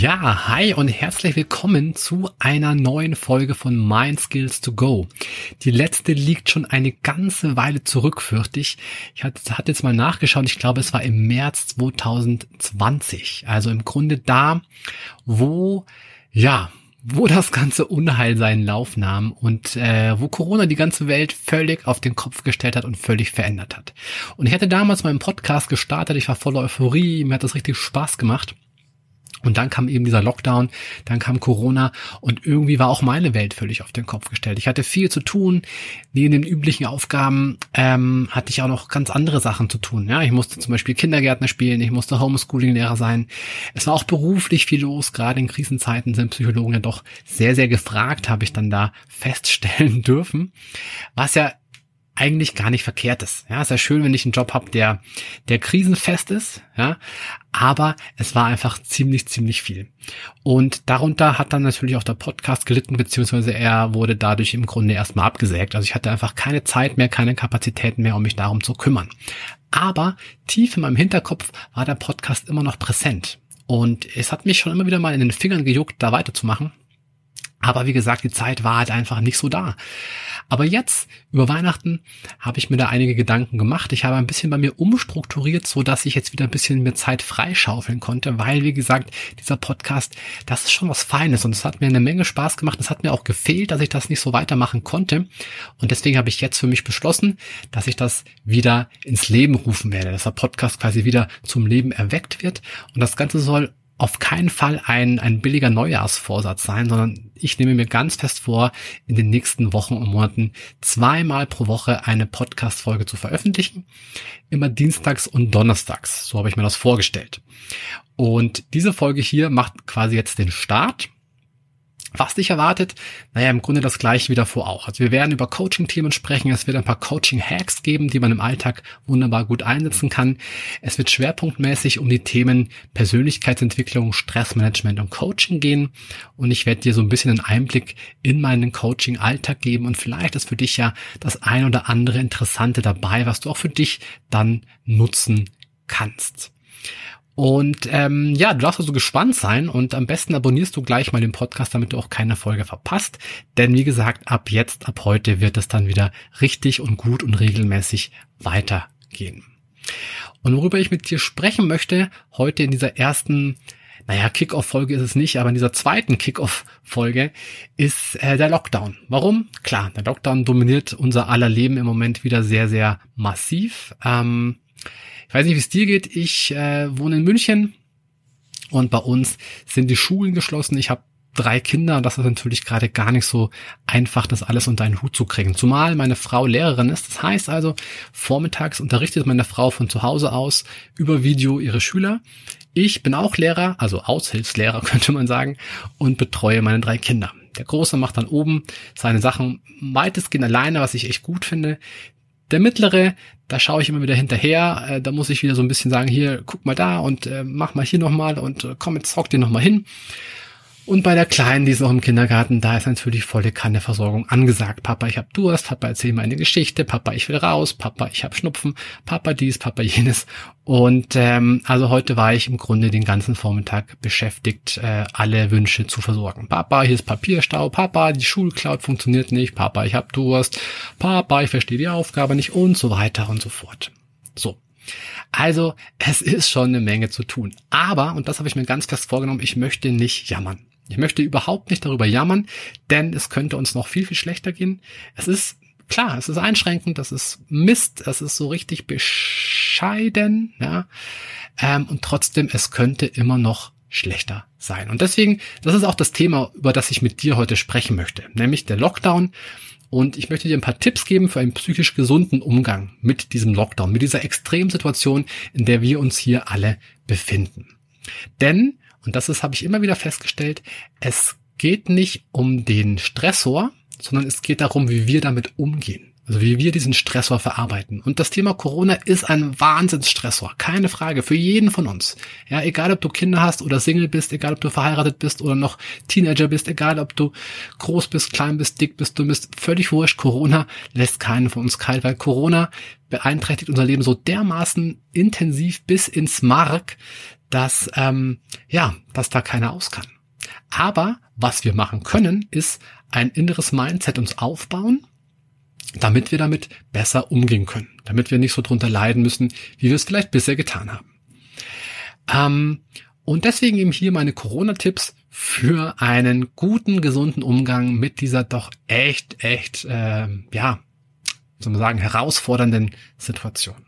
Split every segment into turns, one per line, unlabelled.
Ja, hi und herzlich willkommen zu einer neuen Folge von Mind Skills to Go. Die letzte liegt schon eine ganze Weile zurück, fürchte ich. Ich hatte, jetzt mal nachgeschaut, ich glaube, es war im März 2020. Also im Grunde da, wo, ja, wo das ganze Unheil seinen Lauf nahm und äh, wo Corona die ganze Welt völlig auf den Kopf gestellt hat und völlig verändert hat. Und ich hatte damals meinen Podcast gestartet, ich war voller Euphorie, mir hat das richtig Spaß gemacht. Und dann kam eben dieser Lockdown, dann kam Corona und irgendwie war auch meine Welt völlig auf den Kopf gestellt. Ich hatte viel zu tun. Neben den üblichen Aufgaben ähm, hatte ich auch noch ganz andere Sachen zu tun. Ja, ich musste zum Beispiel Kindergärtner spielen, ich musste Homeschooling-Lehrer sein. Es war auch beruflich viel los. Gerade in Krisenzeiten sind Psychologen ja doch sehr, sehr gefragt, habe ich dann da feststellen dürfen. Was ja eigentlich gar nicht verkehrt ist. Ja, ist ja schön, wenn ich einen Job habe, der, der krisenfest ist, ja, aber es war einfach ziemlich, ziemlich viel. Und darunter hat dann natürlich auch der Podcast gelitten, beziehungsweise er wurde dadurch im Grunde erstmal abgesägt. Also ich hatte einfach keine Zeit mehr, keine Kapazitäten mehr, um mich darum zu kümmern. Aber tief in meinem Hinterkopf war der Podcast immer noch präsent. Und es hat mich schon immer wieder mal in den Fingern gejuckt, da weiterzumachen. Aber wie gesagt, die Zeit war halt einfach nicht so da. Aber jetzt, über Weihnachten, habe ich mir da einige Gedanken gemacht. Ich habe ein bisschen bei mir umstrukturiert, so dass ich jetzt wieder ein bisschen mehr Zeit freischaufeln konnte, weil, wie gesagt, dieser Podcast, das ist schon was Feines und es hat mir eine Menge Spaß gemacht. Es hat mir auch gefehlt, dass ich das nicht so weitermachen konnte. Und deswegen habe ich jetzt für mich beschlossen, dass ich das wieder ins Leben rufen werde, dass der Podcast quasi wieder zum Leben erweckt wird. Und das Ganze soll auf keinen Fall ein, ein billiger Neujahrsvorsatz sein, sondern ich nehme mir ganz fest vor, in den nächsten Wochen und Monaten zweimal pro Woche eine Podcast-Folge zu veröffentlichen. Immer dienstags und donnerstags. So habe ich mir das vorgestellt. Und diese Folge hier macht quasi jetzt den Start. Was dich erwartet? Naja, im Grunde das gleiche wie davor auch. Also wir werden über Coaching-Themen sprechen. Es wird ein paar Coaching-Hacks geben, die man im Alltag wunderbar gut einsetzen kann. Es wird schwerpunktmäßig um die Themen Persönlichkeitsentwicklung, Stressmanagement und Coaching gehen. Und ich werde dir so ein bisschen einen Einblick in meinen Coaching-Alltag geben. Und vielleicht ist für dich ja das ein oder andere Interessante dabei, was du auch für dich dann nutzen kannst. Und ähm, ja, du darfst also gespannt sein und am besten abonnierst du gleich mal den Podcast, damit du auch keine Folge verpasst. Denn wie gesagt, ab jetzt, ab heute wird es dann wieder richtig und gut und regelmäßig weitergehen. Und worüber ich mit dir sprechen möchte, heute in dieser ersten naja, Kickoff-Folge ist es nicht, aber in dieser zweiten Kickoff-Folge ist äh, der Lockdown. Warum? Klar, der Lockdown dominiert unser aller Leben im Moment wieder sehr, sehr massiv. Ähm, ich weiß nicht, wie es dir geht. Ich äh, wohne in München und bei uns sind die Schulen geschlossen. Ich habe drei Kinder und das ist natürlich gerade gar nicht so einfach, das alles unter einen Hut zu kriegen. Zumal meine Frau Lehrerin ist. Das heißt also, vormittags unterrichtet meine Frau von zu Hause aus über Video ihre Schüler. Ich bin auch Lehrer, also Aushilfslehrer könnte man sagen, und betreue meine drei Kinder. Der Große macht dann oben seine Sachen weitestgehend alleine, was ich echt gut finde. Der mittlere, da schaue ich immer wieder hinterher. Äh, da muss ich wieder so ein bisschen sagen, hier, guck mal da und äh, mach mal hier nochmal und äh, komm, jetzt zock dir nochmal hin. Und bei der Kleinen, die ist noch im Kindergarten, da ist natürlich volle Kanneversorgung angesagt. Papa, ich hab Durst, Papa, erzähl mir eine Geschichte, Papa, ich will raus, Papa, ich hab Schnupfen, Papa dies, Papa jenes. Und ähm, also heute war ich im Grunde den ganzen Vormittag beschäftigt, äh, alle Wünsche zu versorgen. Papa, hier ist Papierstau, Papa, die Schulcloud funktioniert nicht, Papa, ich hab Durst, Papa, ich verstehe die Aufgabe nicht und so weiter und so fort. So. Also, es ist schon eine Menge zu tun. Aber, und das habe ich mir ganz fest vorgenommen, ich möchte nicht jammern. Ich möchte überhaupt nicht darüber jammern, denn es könnte uns noch viel, viel schlechter gehen. Es ist klar, es ist einschränkend, das ist Mist, es ist so richtig bescheiden, ja. Ähm, und trotzdem, es könnte immer noch schlechter sein. Und deswegen, das ist auch das Thema, über das ich mit dir heute sprechen möchte, nämlich der Lockdown. Und ich möchte dir ein paar Tipps geben für einen psychisch gesunden Umgang mit diesem Lockdown, mit dieser Extremsituation, in der wir uns hier alle befinden. Denn Und das ist, habe ich immer wieder festgestellt, es geht nicht um den Stressor, sondern es geht darum, wie wir damit umgehen. Also wie wir diesen Stressor verarbeiten. Und das Thema Corona ist ein Wahnsinnsstressor. Keine Frage. Für jeden von uns. Ja, egal ob du Kinder hast oder Single bist, egal ob du verheiratet bist oder noch Teenager bist, egal ob du groß bist, klein bist, dick bist, du bist völlig wurscht. Corona lässt keinen von uns kalt, weil Corona beeinträchtigt unser Leben so dermaßen intensiv bis ins Mark, dass, ähm, ja, dass da keiner aus kann. Aber was wir machen können, ist ein inneres Mindset uns aufbauen, damit wir damit besser umgehen können, damit wir nicht so drunter leiden müssen, wie wir es vielleicht bisher getan haben. Ähm, und deswegen eben hier meine Corona-Tipps für einen guten, gesunden Umgang mit dieser doch echt, echt, äh, ja, soll man sagen, herausfordernden Situation.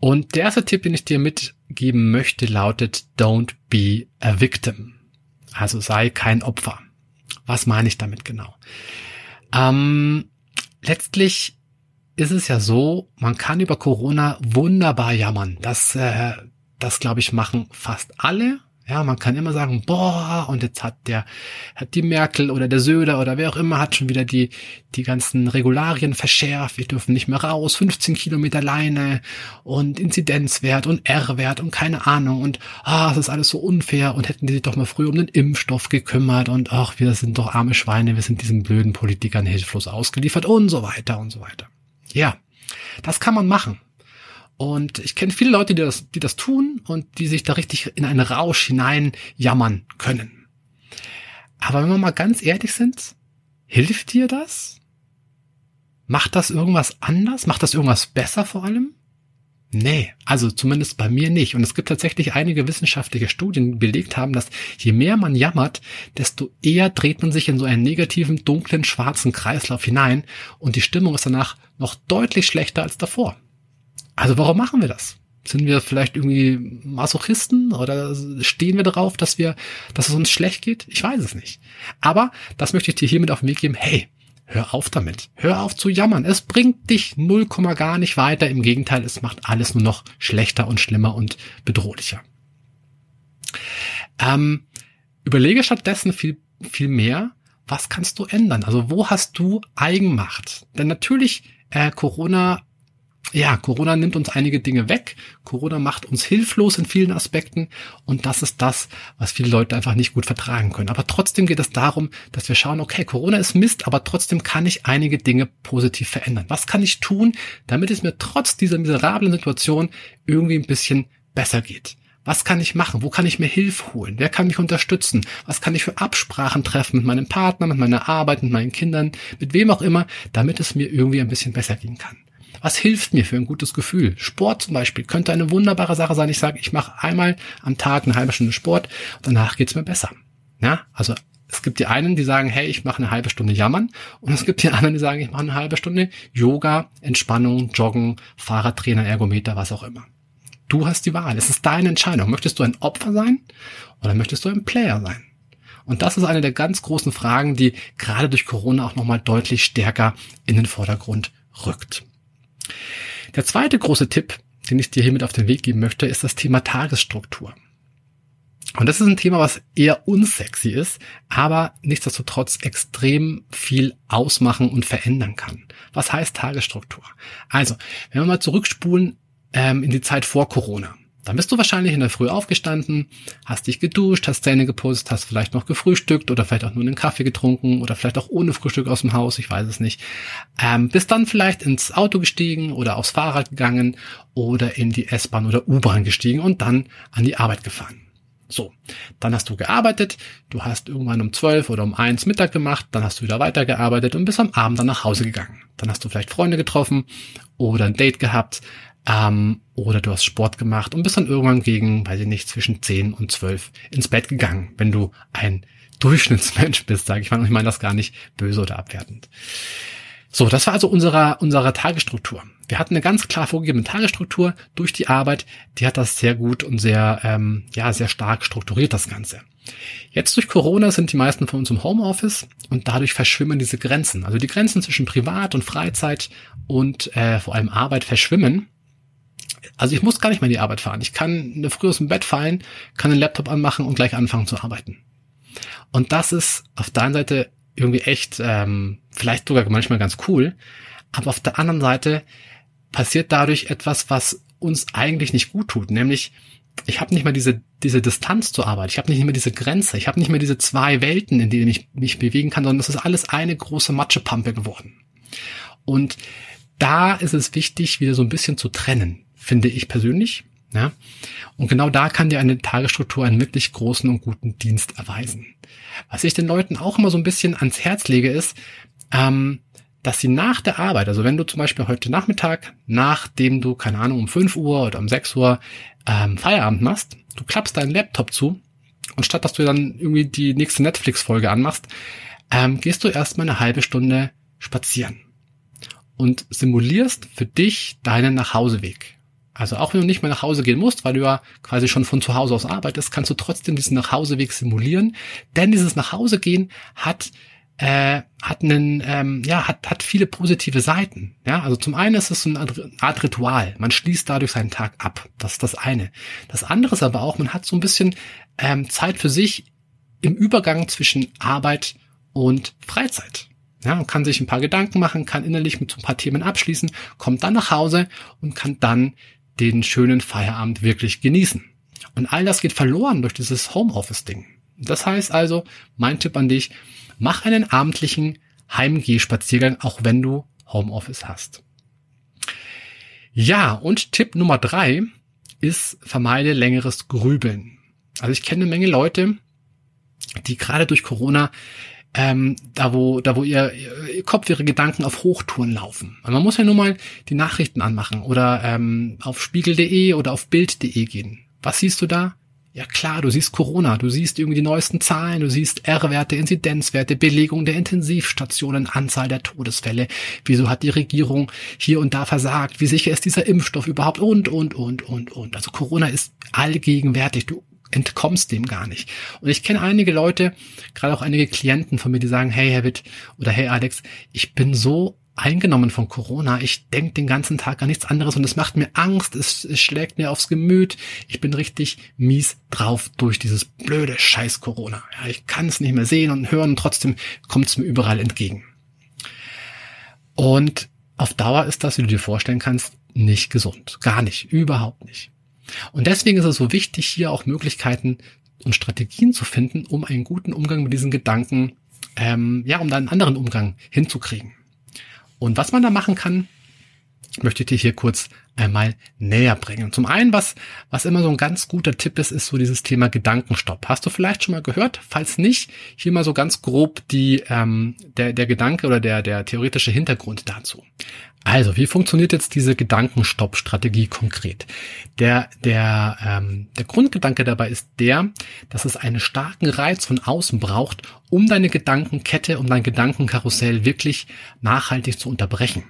Und der erste Tipp, den ich dir mitgeben möchte, lautet Don't be a victim. Also sei kein Opfer. Was meine ich damit genau? Ähm, letztlich ist es ja so, man kann über Corona wunderbar jammern. Das, äh, das glaube ich, machen fast alle. Ja, man kann immer sagen, boah, und jetzt hat der, hat die Merkel oder der Söder oder wer auch immer hat schon wieder die, die ganzen Regularien verschärft. Wir dürfen nicht mehr raus, 15 Kilometer Leine und Inzidenzwert und R-Wert und keine Ahnung und, ah, es ist alles so unfair und hätten die sich doch mal früher um den Impfstoff gekümmert und, ach, wir sind doch arme Schweine, wir sind diesen blöden Politikern hilflos ausgeliefert und so weiter und so weiter. Ja, das kann man machen. Und ich kenne viele Leute, die das, die das tun und die sich da richtig in einen Rausch hinein jammern können. Aber wenn wir mal ganz ehrlich sind, hilft dir das? Macht das irgendwas anders? Macht das irgendwas besser vor allem? Nee, also zumindest bei mir nicht. Und es gibt tatsächlich einige wissenschaftliche Studien, die belegt haben, dass je mehr man jammert, desto eher dreht man sich in so einen negativen, dunklen, schwarzen Kreislauf hinein und die Stimmung ist danach noch deutlich schlechter als davor. Also warum machen wir das? Sind wir vielleicht irgendwie Masochisten oder stehen wir darauf, dass wir, dass es uns schlecht geht? Ich weiß es nicht. Aber das möchte ich dir hiermit auf den Weg geben. Hey, hör auf damit. Hör auf zu jammern. Es bringt dich null Komma gar nicht weiter. Im Gegenteil, es macht alles nur noch schlechter und schlimmer und bedrohlicher. Ähm, überlege stattdessen viel, viel mehr, was kannst du ändern? Also wo hast du Eigenmacht? Denn natürlich, äh, Corona ja, Corona nimmt uns einige Dinge weg. Corona macht uns hilflos in vielen Aspekten. Und das ist das, was viele Leute einfach nicht gut vertragen können. Aber trotzdem geht es darum, dass wir schauen, okay, Corona ist Mist, aber trotzdem kann ich einige Dinge positiv verändern. Was kann ich tun, damit es mir trotz dieser miserablen Situation irgendwie ein bisschen besser geht? Was kann ich machen? Wo kann ich mir Hilfe holen? Wer kann mich unterstützen? Was kann ich für Absprachen treffen mit meinem Partner, mit meiner Arbeit, mit meinen Kindern, mit wem auch immer, damit es mir irgendwie ein bisschen besser gehen kann? Was hilft mir für ein gutes Gefühl? Sport zum Beispiel könnte eine wunderbare Sache sein. Ich sage, ich mache einmal am Tag eine halbe Stunde Sport danach geht's mir besser. Ja, also es gibt die einen, die sagen, hey, ich mache eine halbe Stunde Jammern. Und es gibt die anderen, die sagen, ich mache eine halbe Stunde Yoga, Entspannung, Joggen, Fahrradtrainer, Ergometer, was auch immer. Du hast die Wahl. Es ist deine Entscheidung. Möchtest du ein Opfer sein oder möchtest du ein Player sein? Und das ist eine der ganz großen Fragen, die gerade durch Corona auch nochmal deutlich stärker in den Vordergrund rückt. Der zweite große Tipp, den ich dir hiermit auf den Weg geben möchte, ist das Thema Tagesstruktur. Und das ist ein Thema, was eher unsexy ist, aber nichtsdestotrotz extrem viel ausmachen und verändern kann. Was heißt Tagesstruktur? Also, wenn wir mal zurückspulen ähm, in die Zeit vor Corona. Dann bist du wahrscheinlich in der Früh aufgestanden, hast dich geduscht, hast Zähne geputzt, hast vielleicht noch gefrühstückt oder vielleicht auch nur einen Kaffee getrunken oder vielleicht auch ohne Frühstück aus dem Haus, ich weiß es nicht. Ähm, bist dann vielleicht ins Auto gestiegen oder aufs Fahrrad gegangen oder in die S-Bahn oder U-Bahn gestiegen und dann an die Arbeit gefahren. So, dann hast du gearbeitet, du hast irgendwann um zwölf oder um eins Mittag gemacht, dann hast du wieder weitergearbeitet und bist am Abend dann nach Hause gegangen. Dann hast du vielleicht Freunde getroffen oder ein Date gehabt ähm, oder du hast Sport gemacht und bist dann irgendwann gegen, weiß ich nicht, zwischen 10 und 12 ins Bett gegangen, wenn du ein Durchschnittsmensch bist, sage ich mal. Und ich meine das gar nicht böse oder abwertend. So, das war also unsere, unsere Tagesstruktur. Wir hatten eine ganz klar vorgegebene Tagesstruktur durch die Arbeit. Die hat das sehr gut und sehr, ähm, ja, sehr stark strukturiert, das Ganze. Jetzt durch Corona sind die meisten von uns im Homeoffice und dadurch verschwimmen diese Grenzen. Also die Grenzen zwischen Privat und Freizeit und äh, vor allem Arbeit verschwimmen also ich muss gar nicht mehr in die Arbeit fahren. Ich kann eine früh aus dem Bett fallen, kann den Laptop anmachen und gleich anfangen zu arbeiten. Und das ist auf der einen Seite irgendwie echt, ähm, vielleicht sogar manchmal ganz cool, aber auf der anderen Seite passiert dadurch etwas, was uns eigentlich nicht gut tut, nämlich ich habe nicht mehr diese, diese Distanz zur Arbeit, ich habe nicht mehr diese Grenze, ich habe nicht mehr diese zwei Welten, in denen ich mich bewegen kann, sondern es ist alles eine große Matschepampe geworden. Und da ist es wichtig, wieder so ein bisschen zu trennen, finde ich persönlich. Ja? Und genau da kann dir eine Tagesstruktur einen wirklich großen und guten Dienst erweisen. Was ich den Leuten auch immer so ein bisschen ans Herz lege, ist, ähm, dass sie nach der Arbeit, also wenn du zum Beispiel heute Nachmittag, nachdem du, keine Ahnung, um 5 Uhr oder um 6 Uhr ähm, Feierabend machst, du klappst deinen Laptop zu und statt dass du dann irgendwie die nächste Netflix-Folge anmachst, ähm, gehst du erstmal eine halbe Stunde spazieren und simulierst für dich deinen Nachhauseweg. Also auch wenn du nicht mehr nach Hause gehen musst, weil du ja quasi schon von zu Hause aus arbeitest, kannst du trotzdem diesen Nachhauseweg simulieren, denn dieses Nachhausegehen hat äh, hat einen, ähm, ja, hat, hat viele positive Seiten. Ja, also zum einen ist es so eine Art Ritual. Man schließt dadurch seinen Tag ab. Das ist das eine. Das andere ist aber auch, man hat so ein bisschen ähm, Zeit für sich im Übergang zwischen Arbeit und Freizeit. Ja, man kann sich ein paar Gedanken machen, kann innerlich mit so ein paar Themen abschließen, kommt dann nach Hause und kann dann den schönen Feierabend wirklich genießen. Und all das geht verloren durch dieses Homeoffice-Ding. Das heißt also, mein Tipp an dich, mach einen abendlichen Heimgehspaziergang, auch wenn du Homeoffice hast. Ja, und Tipp Nummer drei ist, vermeide längeres Grübeln. Also ich kenne eine Menge Leute, die gerade durch Corona ähm, da wo da wo ihr, ihr Kopf ihre Gedanken auf Hochtouren laufen. Und man muss ja nur mal die Nachrichten anmachen oder ähm, auf spiegel.de oder auf bild.de gehen. Was siehst du da? Ja klar, du siehst Corona, du siehst irgendwie die neuesten Zahlen, du siehst R-Werte, Inzidenzwerte, Belegung der Intensivstationen, Anzahl der Todesfälle. Wieso hat die Regierung hier und da versagt? Wie sicher ist dieser Impfstoff überhaupt? Und, und, und, und, und. Also Corona ist allgegenwärtig. Du entkommst dem gar nicht. Und ich kenne einige Leute, gerade auch einige Klienten von mir, die sagen, hey Herr Witt oder hey Alex, ich bin so eingenommen von Corona. Ich denke den ganzen Tag an nichts anderes und es macht mir Angst, es, es, schlägt mir aufs Gemüt. Ich bin richtig mies drauf durch dieses blöde Scheiß Corona. Ja, ich kann es nicht mehr sehen und hören und trotzdem kommt es mir überall entgegen. Und auf Dauer ist das, wie du dir vorstellen kannst, nicht gesund. Gar nicht. Überhaupt nicht. Und deswegen ist es so wichtig, hier auch Möglichkeiten und Strategien zu finden, um einen guten Umgang mit diesen Gedanken, ähm, ja, um da einen anderen Umgang hinzukriegen. Und was man da machen kann, möchte ich dir hier kurz einmal näher bringen. Zum einen, was, was immer so ein ganz guter Tipp ist, ist so dieses Thema Gedankenstopp. Hast du vielleicht schon mal gehört? Falls nicht, hier mal so ganz grob die, ähm, der, der Gedanke oder der, der theoretische Hintergrund dazu. Also, wie funktioniert jetzt diese Gedankenstopp-Strategie konkret? Der, der, ähm, der Grundgedanke dabei ist der, dass es einen starken Reiz von außen braucht, um deine Gedankenkette, um dein Gedankenkarussell wirklich nachhaltig zu unterbrechen.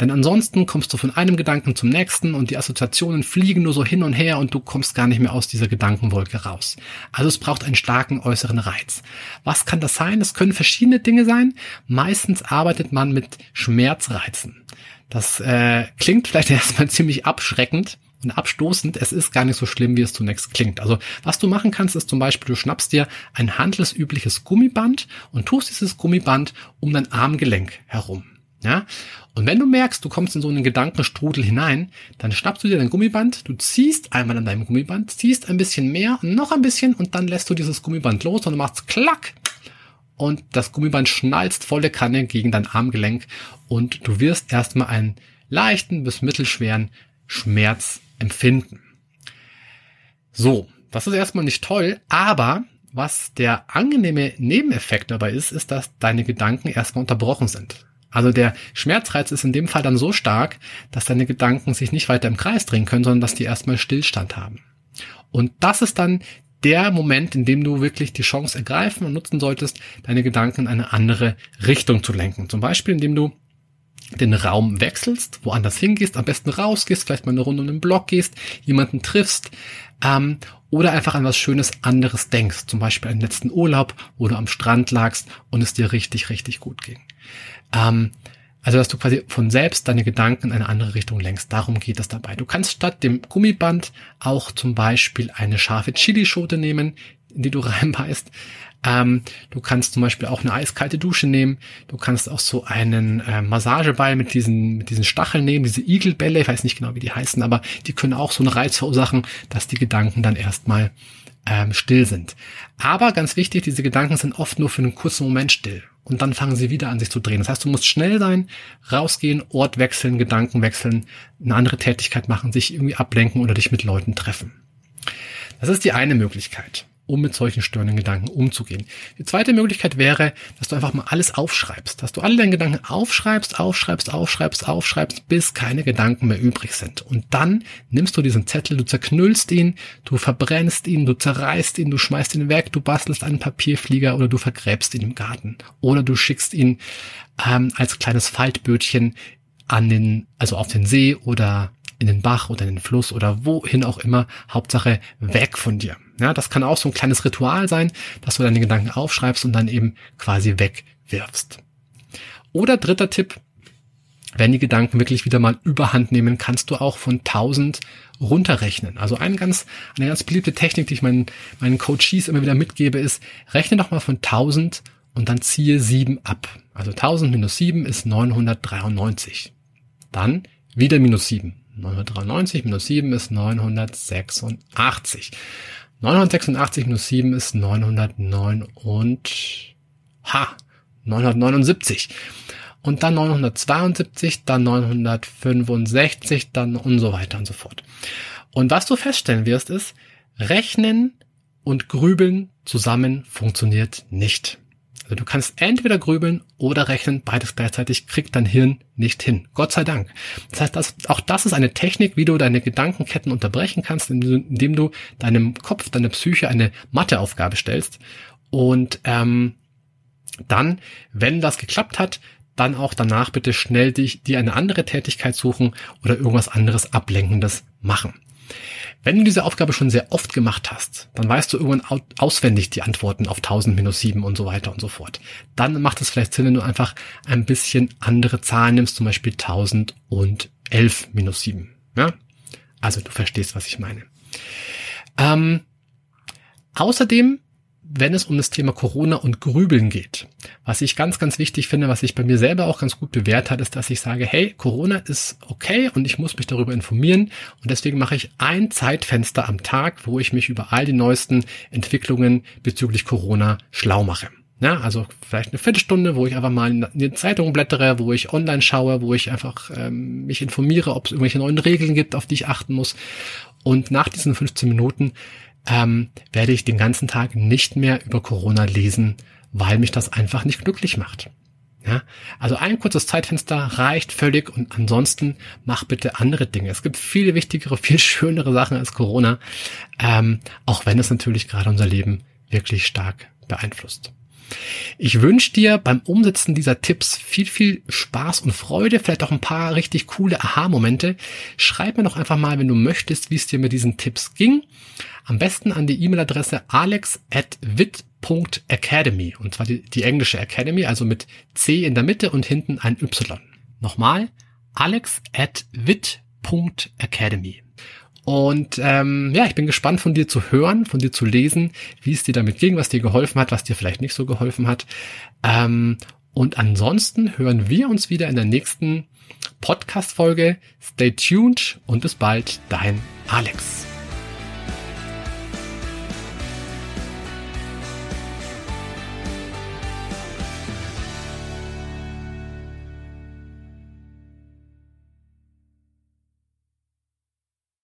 Denn ansonsten kommst du von einem Gedanken zum nächsten und die Assoziationen fliegen nur so hin und her und du kommst gar nicht mehr aus dieser Gedankenwolke raus. Also es braucht einen starken äußeren Reiz. Was kann das sein? Es können verschiedene Dinge sein. Meistens arbeitet man mit Schmerzreizen. Das äh, klingt vielleicht erstmal ziemlich abschreckend und abstoßend. Es ist gar nicht so schlimm, wie es zunächst klingt. Also was du machen kannst, ist zum Beispiel, du schnappst dir ein handelsübliches Gummiband und tust dieses Gummiband um dein Armgelenk herum. Ja? Und wenn du merkst, du kommst in so einen Gedankenstrudel hinein, dann schnappst du dir dein Gummiband, du ziehst einmal an deinem Gummiband, ziehst ein bisschen mehr noch ein bisschen und dann lässt du dieses Gummiband los und du machst klack und das Gummiband schnallst volle Kanne gegen dein Armgelenk und du wirst erstmal einen leichten bis mittelschweren Schmerz empfinden. So, das ist erstmal nicht toll, aber was der angenehme Nebeneffekt dabei ist, ist, dass deine Gedanken erstmal unterbrochen sind. Also der Schmerzreiz ist in dem Fall dann so stark, dass deine Gedanken sich nicht weiter im Kreis drehen können, sondern dass die erstmal Stillstand haben. Und das ist dann der Moment, in dem du wirklich die Chance ergreifen und nutzen solltest, deine Gedanken in eine andere Richtung zu lenken. Zum Beispiel, indem du den Raum wechselst, woanders hingehst, am besten rausgehst, vielleicht mal eine Runde um den Block gehst, jemanden triffst ähm, oder einfach an was Schönes anderes denkst. Zum Beispiel einen letzten Urlaub, wo du am Strand lagst und es dir richtig, richtig gut ging. Ähm, Also, dass du quasi von selbst deine Gedanken in eine andere Richtung lenkst. Darum geht es dabei. Du kannst statt dem Gummiband auch zum Beispiel eine scharfe Chilischote nehmen, in die du reinbeißt. Ähm, du kannst zum Beispiel auch eine eiskalte Dusche nehmen. Du kannst auch so einen äh, Massageball mit diesen, mit diesen Stacheln nehmen, diese Igelbälle, ich weiß nicht genau, wie die heißen, aber die können auch so einen Reiz verursachen, dass die Gedanken dann erstmal ähm, still sind. Aber ganz wichtig, diese Gedanken sind oft nur für einen kurzen Moment still. Und dann fangen sie wieder an, sich zu drehen. Das heißt, du musst schnell sein, rausgehen, Ort wechseln, Gedanken wechseln, eine andere Tätigkeit machen, sich irgendwie ablenken oder dich mit Leuten treffen. Das ist die eine Möglichkeit um mit solchen störenden Gedanken umzugehen. Die zweite Möglichkeit wäre, dass du einfach mal alles aufschreibst, dass du alle deine Gedanken aufschreibst, aufschreibst, aufschreibst, aufschreibst, bis keine Gedanken mehr übrig sind. Und dann nimmst du diesen Zettel, du zerknüllst ihn, du verbrennst ihn, du zerreißt ihn, du schmeißt ihn weg, du bastelst einen Papierflieger oder du vergräbst ihn im Garten oder du schickst ihn ähm, als kleines Faltbötchen an den, also auf den See oder in den Bach oder in den Fluss oder wohin auch immer, Hauptsache weg von dir. Ja, das kann auch so ein kleines Ritual sein, dass du deine Gedanken aufschreibst und dann eben quasi wegwirfst. Oder dritter Tipp, wenn die Gedanken wirklich wieder mal überhand nehmen, kannst du auch von 1000 runterrechnen. Also eine ganz, eine ganz beliebte Technik, die ich meinen, meinen Coaches immer wieder mitgebe, ist, rechne doch mal von 1000 und dann ziehe 7 ab. Also 1000 minus 7 ist 993. Dann wieder minus 7. 993 minus 7 ist 986. 986 minus 7 ist 909 und ha, 979. Und dann 972, dann 965, dann und so weiter und so fort. Und was du feststellen wirst, ist, Rechnen und Grübeln zusammen funktioniert nicht. Also du kannst entweder grübeln oder rechnen, beides gleichzeitig kriegt dein Hirn nicht hin. Gott sei Dank. Das heißt, das, auch das ist eine Technik, wie du deine Gedankenketten unterbrechen kannst, indem du deinem Kopf, deiner Psyche eine Matheaufgabe stellst. Und ähm, dann, wenn das geklappt hat, dann auch danach bitte schnell dich, dir eine andere Tätigkeit suchen oder irgendwas anderes Ablenkendes machen. Wenn du diese Aufgabe schon sehr oft gemacht hast, dann weißt du irgendwann auswendig die Antworten auf 1000 minus 7 und so weiter und so fort. Dann macht es vielleicht Sinn, wenn du einfach ein bisschen andere Zahlen nimmst, zum Beispiel 1000 und 11 minus 7. Ja? Also du verstehst, was ich meine. Ähm, außerdem wenn es um das Thema Corona und Grübeln geht. Was ich ganz, ganz wichtig finde, was sich bei mir selber auch ganz gut bewährt hat, ist, dass ich sage, hey, Corona ist okay und ich muss mich darüber informieren und deswegen mache ich ein Zeitfenster am Tag, wo ich mich über all die neuesten Entwicklungen bezüglich Corona schlau mache. Ja, also vielleicht eine Viertelstunde, wo ich einfach mal in die Zeitung blättere, wo ich online schaue, wo ich einfach ähm, mich informiere, ob es irgendwelche neuen Regeln gibt, auf die ich achten muss. Und nach diesen 15 Minuten ähm, werde ich den ganzen Tag nicht mehr über Corona lesen, weil mich das einfach nicht glücklich macht. Ja, also ein kurzes Zeitfenster reicht völlig und ansonsten mach bitte andere Dinge. Es gibt viele wichtigere, viel schönere Sachen als Corona, ähm, auch wenn es natürlich gerade unser Leben wirklich stark beeinflusst. Ich wünsche dir beim Umsetzen dieser Tipps viel, viel Spaß und Freude, vielleicht auch ein paar richtig coole Aha-Momente. Schreib mir doch einfach mal, wenn du möchtest, wie es dir mit diesen Tipps ging. Am besten an die E-Mail-Adresse alex.wit.academy. Und zwar die, die englische Academy, also mit C in der Mitte und hinten ein Y. Nochmal, alex.wit.academy. Und ähm, ja, ich bin gespannt von dir zu hören, von dir zu lesen, wie es dir damit ging, was dir geholfen hat, was dir vielleicht nicht so geholfen hat. Ähm, und ansonsten hören wir uns wieder in der nächsten Podcast-Folge. Stay tuned und bis bald, dein Alex.